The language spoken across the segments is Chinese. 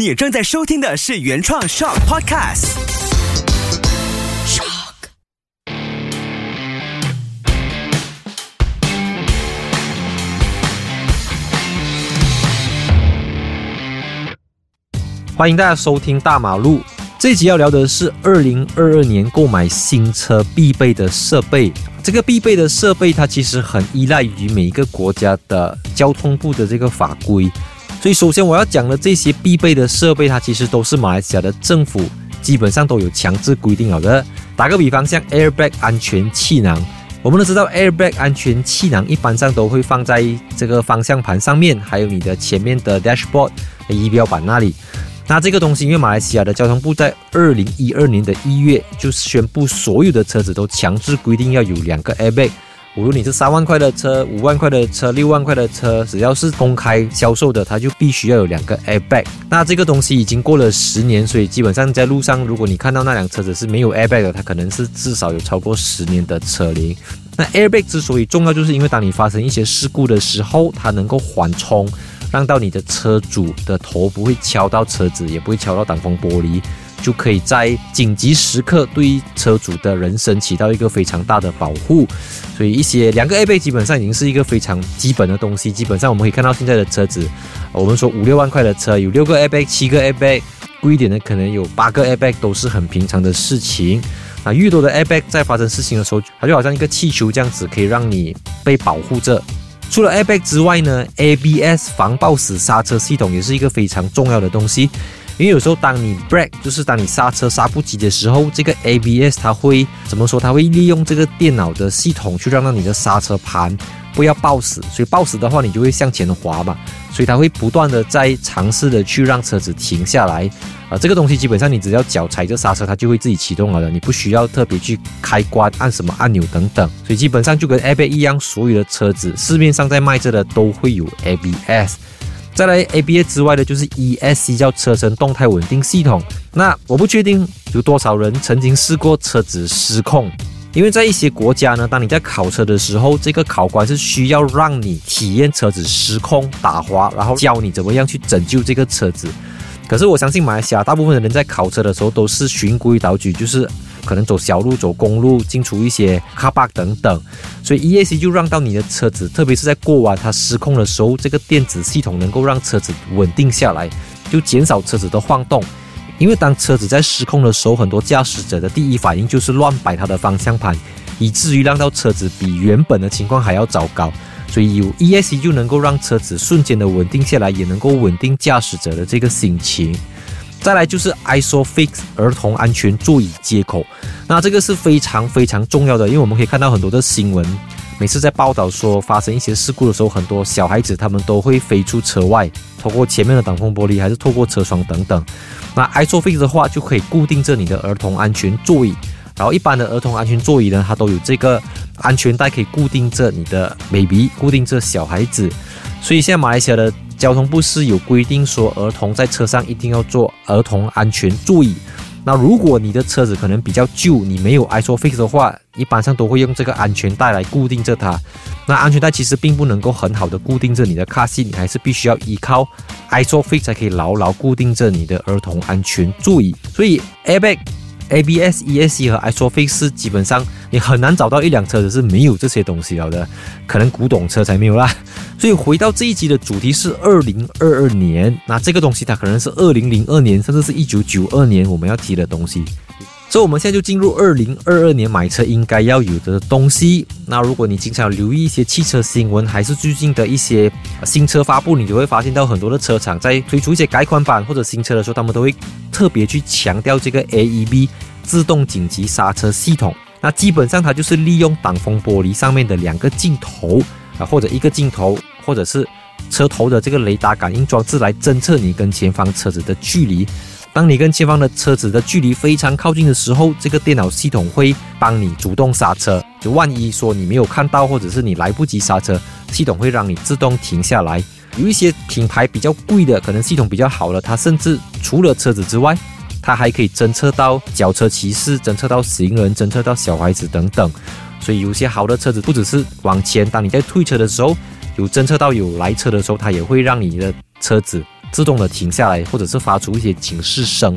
你正在收听的是原创 Shock Podcast。Shock。欢迎大家收听大马路。这一集要聊的是二零二二年购买新车必备的设备。这个必备的设备，它其实很依赖于每一个国家的交通部的这个法规。所以，首先我要讲的这些必备的设备，它其实都是马来西亚的政府基本上都有强制规定好的。打个比方，像 airbag 安全气囊，我们都知道 airbag 安全气囊一般上都会放在这个方向盘上面，还有你的前面的 dashboard 仪表板那里。那这个东西，因为马来西亚的交通部在二零一二年的一月就宣布，所有的车子都强制规定要有两个 airbag。无论你是三万块的车、五万块的车、六万块的车，只要是公开销售的，它就必须要有两个 airbag。那这个东西已经过了十年，所以基本上在路上，如果你看到那辆车子是没有 airbag 的，它可能是至少有超过十年的车龄。那 airbag 之所以重要，就是因为当你发生一些事故的时候，它能够缓冲，让到你的车主的头不会敲到车子，也不会敲到挡风玻璃。就可以在紧急时刻对车主的人身起到一个非常大的保护，所以一些两个 a bag 基本上已经是一个非常基本的东西。基本上我们可以看到现在的车子，我们说五六万块的车有六个 a bag、七个 a bag，贵一点的可能有八个 a bag，都是很平常的事情。啊，越多的 a bag 在发生事情的时候，它就好像一个气球这样子，可以让你被保护着。除了 a bag 之外呢，ABS 防抱死刹车系统也是一个非常重要的东西。因为有时候当你 brake 就是当你刹车刹不及的时候，这个 ABS 它会怎么说？它会利用这个电脑的系统去让到你的刹车盘不要抱死，所以抱死的话你就会向前滑嘛，所以它会不断的在尝试的去让车子停下来。啊，这个东西基本上你只要脚踩着刹车，它就会自己启动了的，你不需要特别去开关按什么按钮等等。所以基本上就跟 ABS 一样，所有的车子市面上在卖着的都会有 ABS。再来，A B A 之外的，就是 ESC，叫车身动态稳定系统。那我不确定有多少人曾经试过车子失控，因为在一些国家呢，当你在考车的时候，这个考官是需要让你体验车子失控打滑，然后教你怎么样去拯救这个车子。可是我相信马来西亚大部分的人在考车的时候都是循规蹈矩，就是。可能走小路、走公路，进出一些卡巴等等，所以 ESC 就让到你的车子，特别是在过弯它失控的时候，这个电子系统能够让车子稳定下来，就减少车子的晃动。因为当车子在失控的时候，很多驾驶者的第一反应就是乱摆它的方向盘，以至于让到车子比原本的情况还要糟糕。所以有 ESC 就能够让车子瞬间的稳定下来，也能够稳定驾驶者的这个心情。再来就是 ISOFIX 儿童安全座椅接口，那这个是非常非常重要的，因为我们可以看到很多的新闻，每次在报道说发生一些事故的时候，很多小孩子他们都会飞出车外，透过前面的挡风玻璃，还是透过车窗等等。那 ISOFIX 的话就可以固定着你的儿童安全座椅，然后一般的儿童安全座椅呢，它都有这个安全带可以固定着你的 baby，固定着小孩子，所以现在马来西亚的。交通部是有规定说，儿童在车上一定要坐儿童安全座椅。那如果你的车子可能比较旧，你没有 ISOFIX 的话，一般上都会用这个安全带来固定着它。那安全带其实并不能够很好的固定着你的卡西，你还是必须要依靠 ISOFIX 才可以牢牢固定着你的儿童安全座椅。所以 Airbag。ABS、ESC 和 ISOFIX 基本上你很难找到一辆车子是没有这些东西了的，可能古董车才没有啦。所以回到这一集的主题是二零二二年，那这个东西它可能是二零零二年，甚至是一九九二年我们要提的东西。所以我们现在就进入二零二二年买车应该要有的东西。那如果你经常留意一些汽车新闻，还是最近的一些新车发布，你就会发现到很多的车厂在推出一些改款版或者新车的时候，他们都会特别去强调这个 AEB 自动紧急刹车系统。那基本上它就是利用挡风玻璃上面的两个镜头啊，或者一个镜头，或者是车头的这个雷达感应装置来侦测你跟前方车子的距离。当你跟前方的车子的距离非常靠近的时候，这个电脑系统会帮你主动刹车。就万一说你没有看到，或者是你来不及刹车，系统会让你自动停下来。有一些品牌比较贵的，可能系统比较好了，它甚至除了车子之外，它还可以侦测到脚车骑士、侦测到行人、侦测到小孩子等等。所以有些好的车子不只是往前，当你在退车的时候有侦测到有来车的时候，它也会让你的车子。自动的停下来，或者是发出一些警示声。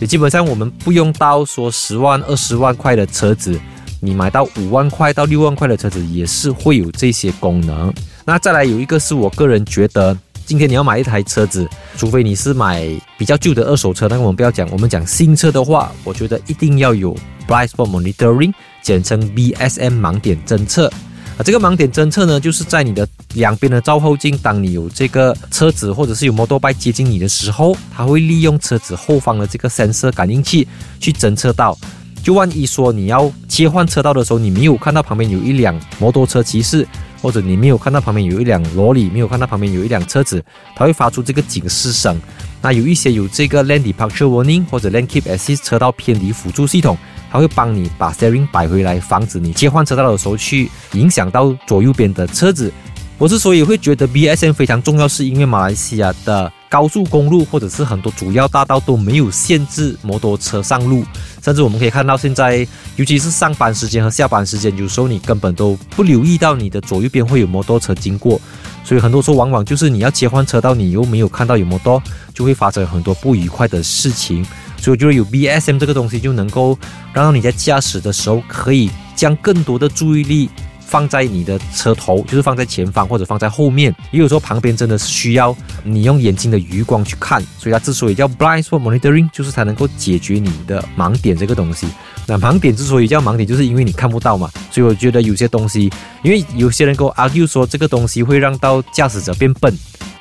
也基本上我们不用到说十万、二十万块的车子，你买到五万块到六万块的车子也是会有这些功能。那再来有一个是我个人觉得，今天你要买一台车子，除非你是买比较旧的二手车，但我们不要讲，我们讲新车的话，我觉得一定要有 blind spot monitoring，简称 BSM 盲点侦测。啊，这个盲点侦测呢，就是在你的两边的照后镜，当你有这个车子或者是有摩托拜接近你的时候，它会利用车子后方的这个 sensor 感应器去侦测到。就万一说你要切换车道的时候，你没有看到旁边有一辆摩托车骑士，或者你没有看到旁边有一辆罗里，没有看到旁边有一辆车子，它会发出这个警示声。那有一些有这个 lane departure warning 或者 lane keep assist 车道偏离辅助系统。它会帮你把 steering 摆回来，防止你切换车道的时候去影响到左右边的车子。我之所以会觉得 BSM 非常重要，是因为马来西亚的高速公路或者是很多主要大道都没有限制摩托车上路，甚至我们可以看到现在，尤其是上班时间和下班时间，有时候你根本都不留意到你的左右边会有摩托车经过，所以很多时候往往就是你要切换车道，你又没有看到有摩托，就会发生很多不愉快的事情。所以我觉得有 BSM 这个东西就能够让你在驾驶的时候可以将更多的注意力放在你的车头，就是放在前方或者放在后面。也有时候旁边真的是需要你用眼睛的余光去看。所以它之所以叫 Blind Spot Monitoring，就是它能够解决你的盲点这个东西。那盲点之所以叫盲点，就是因为你看不到嘛。所以我觉得有些东西，因为有些人跟我 argue 说这个东西会让到驾驶者变笨。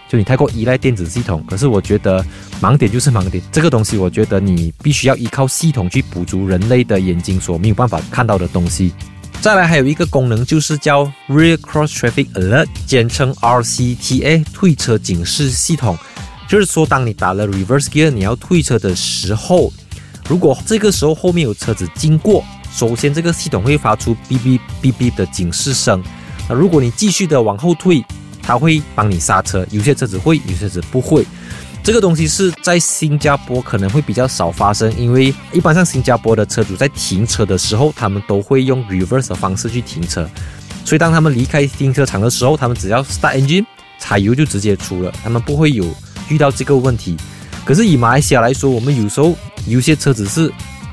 就你太过依赖电子系统，可是我觉得盲点就是盲点，这个东西我觉得你必须要依靠系统去补足人类的眼睛所没有办法看到的东西。再来还有一个功能就是叫 Rear Cross Traffic Alert，简称 RCTA 退车警示系统，就是说当你打了 Reverse Gear 你要退车的时候，如果这个时候后面有车子经过，首先这个系统会发出哔哔哔哔的警示声，那如果你继续的往后退。它会帮你刹车，有些车子会，有些车子不会。这个东西是在新加坡可能会比较少发生，因为一般上新加坡的车主在停车的时候，他们都会用 reverse 的方式去停车，所以当他们离开停车场的时候，他们只要 start engine，踩油就直接出了，他们不会有遇到这个问题。可是以马来西亚来说，我们有时候有些车子是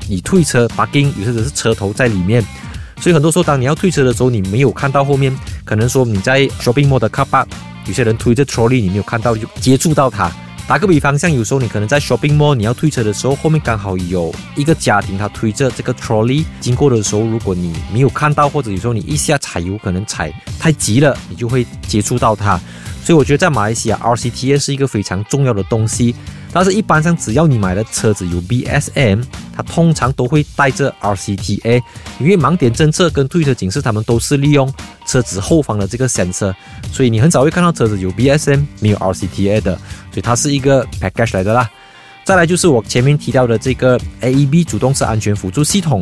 你退车，barking 有些只是车头在里面。所以很多时候，当你要退车的时候，你没有看到后面，可能说你在 shopping mall 的 car park，有些人推着 trolley，你没有看到就接触到它。打个比方，像有时候你可能在 shopping mall，你要退车的时候，后面刚好有一个家庭，他推着这个 trolley 经过的时候，如果你没有看到，或者有时候你一下踩油可能踩太急了，你就会接触到它。所以我觉得在马来西亚，RCTA 是一个非常重要的东西。但是，一般上只要你买的车子有 BSM，它通常都会带着 RCTA，因为盲点侦测跟退车警示，它们都是利用车子后方的这个 sensor，所以你很少会看到车子有 BSM 没有 RCTA 的，所以它是一个 package 来的啦。再来就是我前面提到的这个 AEB 主动式安全辅助系统。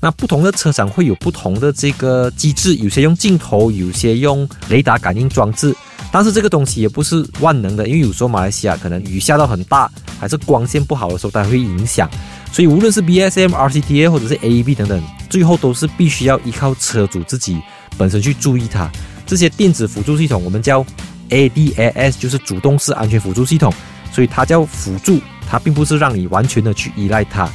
那不同的车厂会有不同的这个机制，有些用镜头，有些用雷达感应装置。但是这个东西也不是万能的，因为有时候马来西亚可能雨下到很大，还是光线不好的时候，它会影响。所以无论是 BSM、RCTA 或者是 AEB 等等，最后都是必须要依靠车主自己本身去注意它。这些电子辅助系统我们叫 ADAS，就是主动式安全辅助系统，所以它叫辅助，它并不是让你完全的去依赖它。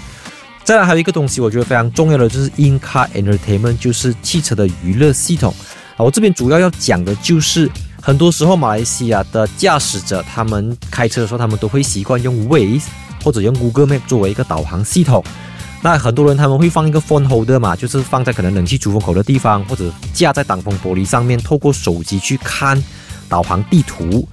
再来还有一个东西，我觉得非常重要的就是 In-Car Entertainment，就是汽车的娱乐系统啊。我这边主要要讲的就是，很多时候马来西亚的驾驶者他们开车的时候，他们都会习惯用 Waze 或者用 Google Map 作为一个导航系统。那很多人他们会放一个 Phone Holder 嘛，就是放在可能冷气出风口的地方，或者架在挡风玻璃上面，透过手机去看导航地图。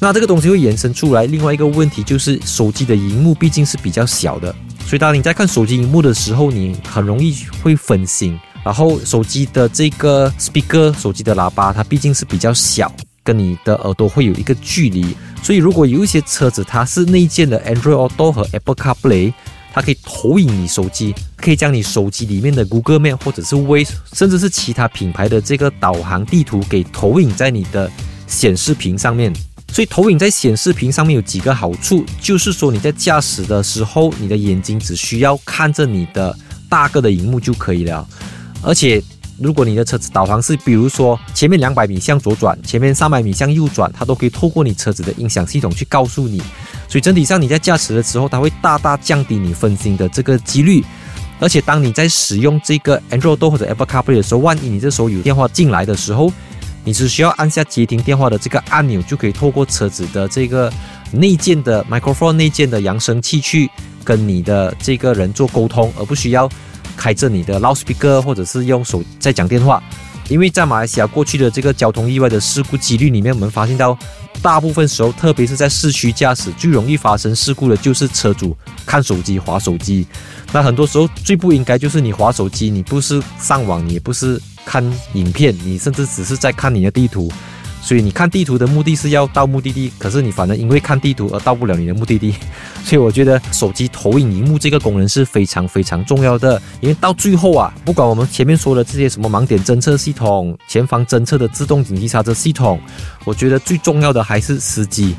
那这个东西会延伸出来另外一个问题，就是手机的荧幕毕竟是比较小的。所以，当你在看手机荧幕的时候，你很容易会分心。然后，手机的这个 speaker，手机的喇叭，它毕竟是比较小，跟你的耳朵会有一个距离。所以，如果有一些车子它是内建的 Android Auto 和 Apple CarPlay，它可以投影你手机，可以将你手机里面的 Google Map 或者是 Waze，甚至是其他品牌的这个导航地图给投影在你的显示屏上面。所以投影在显示屏上面有几个好处，就是说你在驾驶的时候，你的眼睛只需要看着你的大个的荧幕就可以了。而且如果你的车子导航是，比如说前面两百米向左转，前面三百米向右转，它都可以透过你车子的音响系统去告诉你。所以整体上你在驾驶的时候，它会大大降低你分心的这个几率。而且当你在使用这个 Android 或者 Apple CarPlay 的时候，万一你这时候有电话进来的时候，你只需要按下接听电话的这个按钮，就可以透过车子的这个内建的 microphone 内建的扬声器去跟你的这个人做沟通，而不需要开着你的 loudspeaker 或者是用手在讲电话。因为在马来西亚过去的这个交通意外的事故几率里面，我们发现到大部分时候，特别是在市区驾驶，最容易发生事故的就是车主看手机、划手机。那很多时候最不应该就是你划手机，你不是上网，你也不是看影片，你甚至只是在看你的地图。所以你看地图的目的是要到目的地，可是你反而因为看地图而到不了你的目的地。所以我觉得手机投影荧幕这个功能是非常非常重要的，因为到最后啊，不管我们前面说的这些什么盲点侦测系统、前方侦测的自动紧急刹车系统，我觉得最重要的还是司机，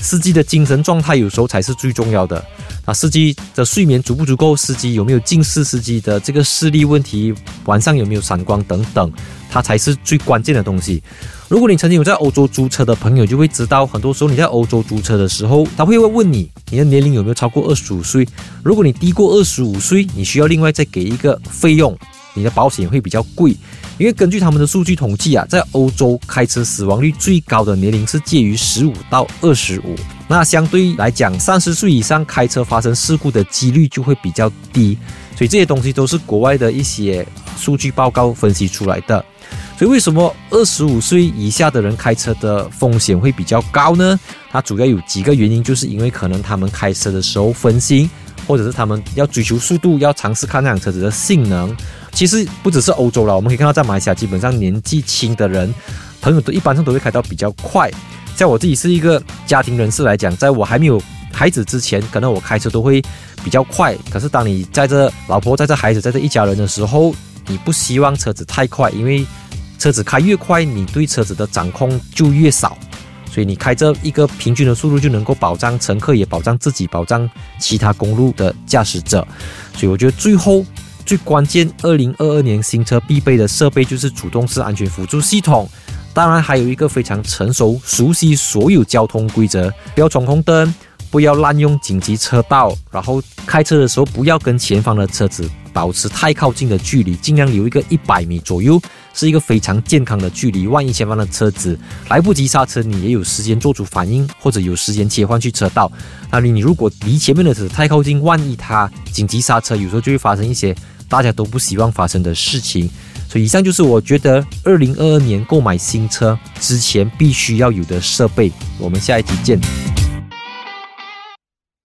司机的精神状态有时候才是最重要的。啊，司机的睡眠足不足够？司机有没有近视？司机的这个视力问题，晚上有没有闪光等等，它才是最关键的东西。如果你曾经有在欧洲租车的朋友，就会知道，很多时候你在欧洲租车的时候，他会问你，你的年龄有没有超过二十五岁？如果你低过二十五岁，你需要另外再给一个费用，你的保险会比较贵。因为根据他们的数据统计啊，在欧洲开车死亡率最高的年龄是介于十五到二十五，那相对来讲，三十岁以上开车发生事故的几率就会比较低。所以这些东西都是国外的一些数据报告分析出来的。所以为什么二十五岁以下的人开车的风险会比较高呢？它主要有几个原因，就是因为可能他们开车的时候分心，或者是他们要追求速度，要尝试看那辆车子的性能。其实不只是欧洲了，我们可以看到在马来西亚，基本上年纪轻的人，朋友都一般上都会开到比较快。像我自己是一个家庭人士来讲，在我还没有孩子之前，可能我开车都会比较快。可是当你在这老婆在这孩子在这一家人的时候，你不希望车子太快，因为车子开越快，你对车子的掌控就越少。所以你开这一个平均的速度，就能够保障乘客，也保障自己，保障其他公路的驾驶者。所以我觉得最后。最关键，二零二二年新车必备的设备就是主动式安全辅助系统。当然，还有一个非常成熟、熟悉所有交通规则，不要闯红灯，不要滥用紧急车道，然后开车的时候不要跟前方的车子保持太靠近的距离，尽量留一个一百米左右，是一个非常健康的距离。万一前方的车子来不及刹车，你也有时间做出反应，或者有时间切换去车道。那你如果离前面的车子太靠近，万一它紧急刹车，有时候就会发生一些。大家都不希望发生的事情，所以以上就是我觉得二零二二年购买新车之前必须要有的设备。我们下一集见。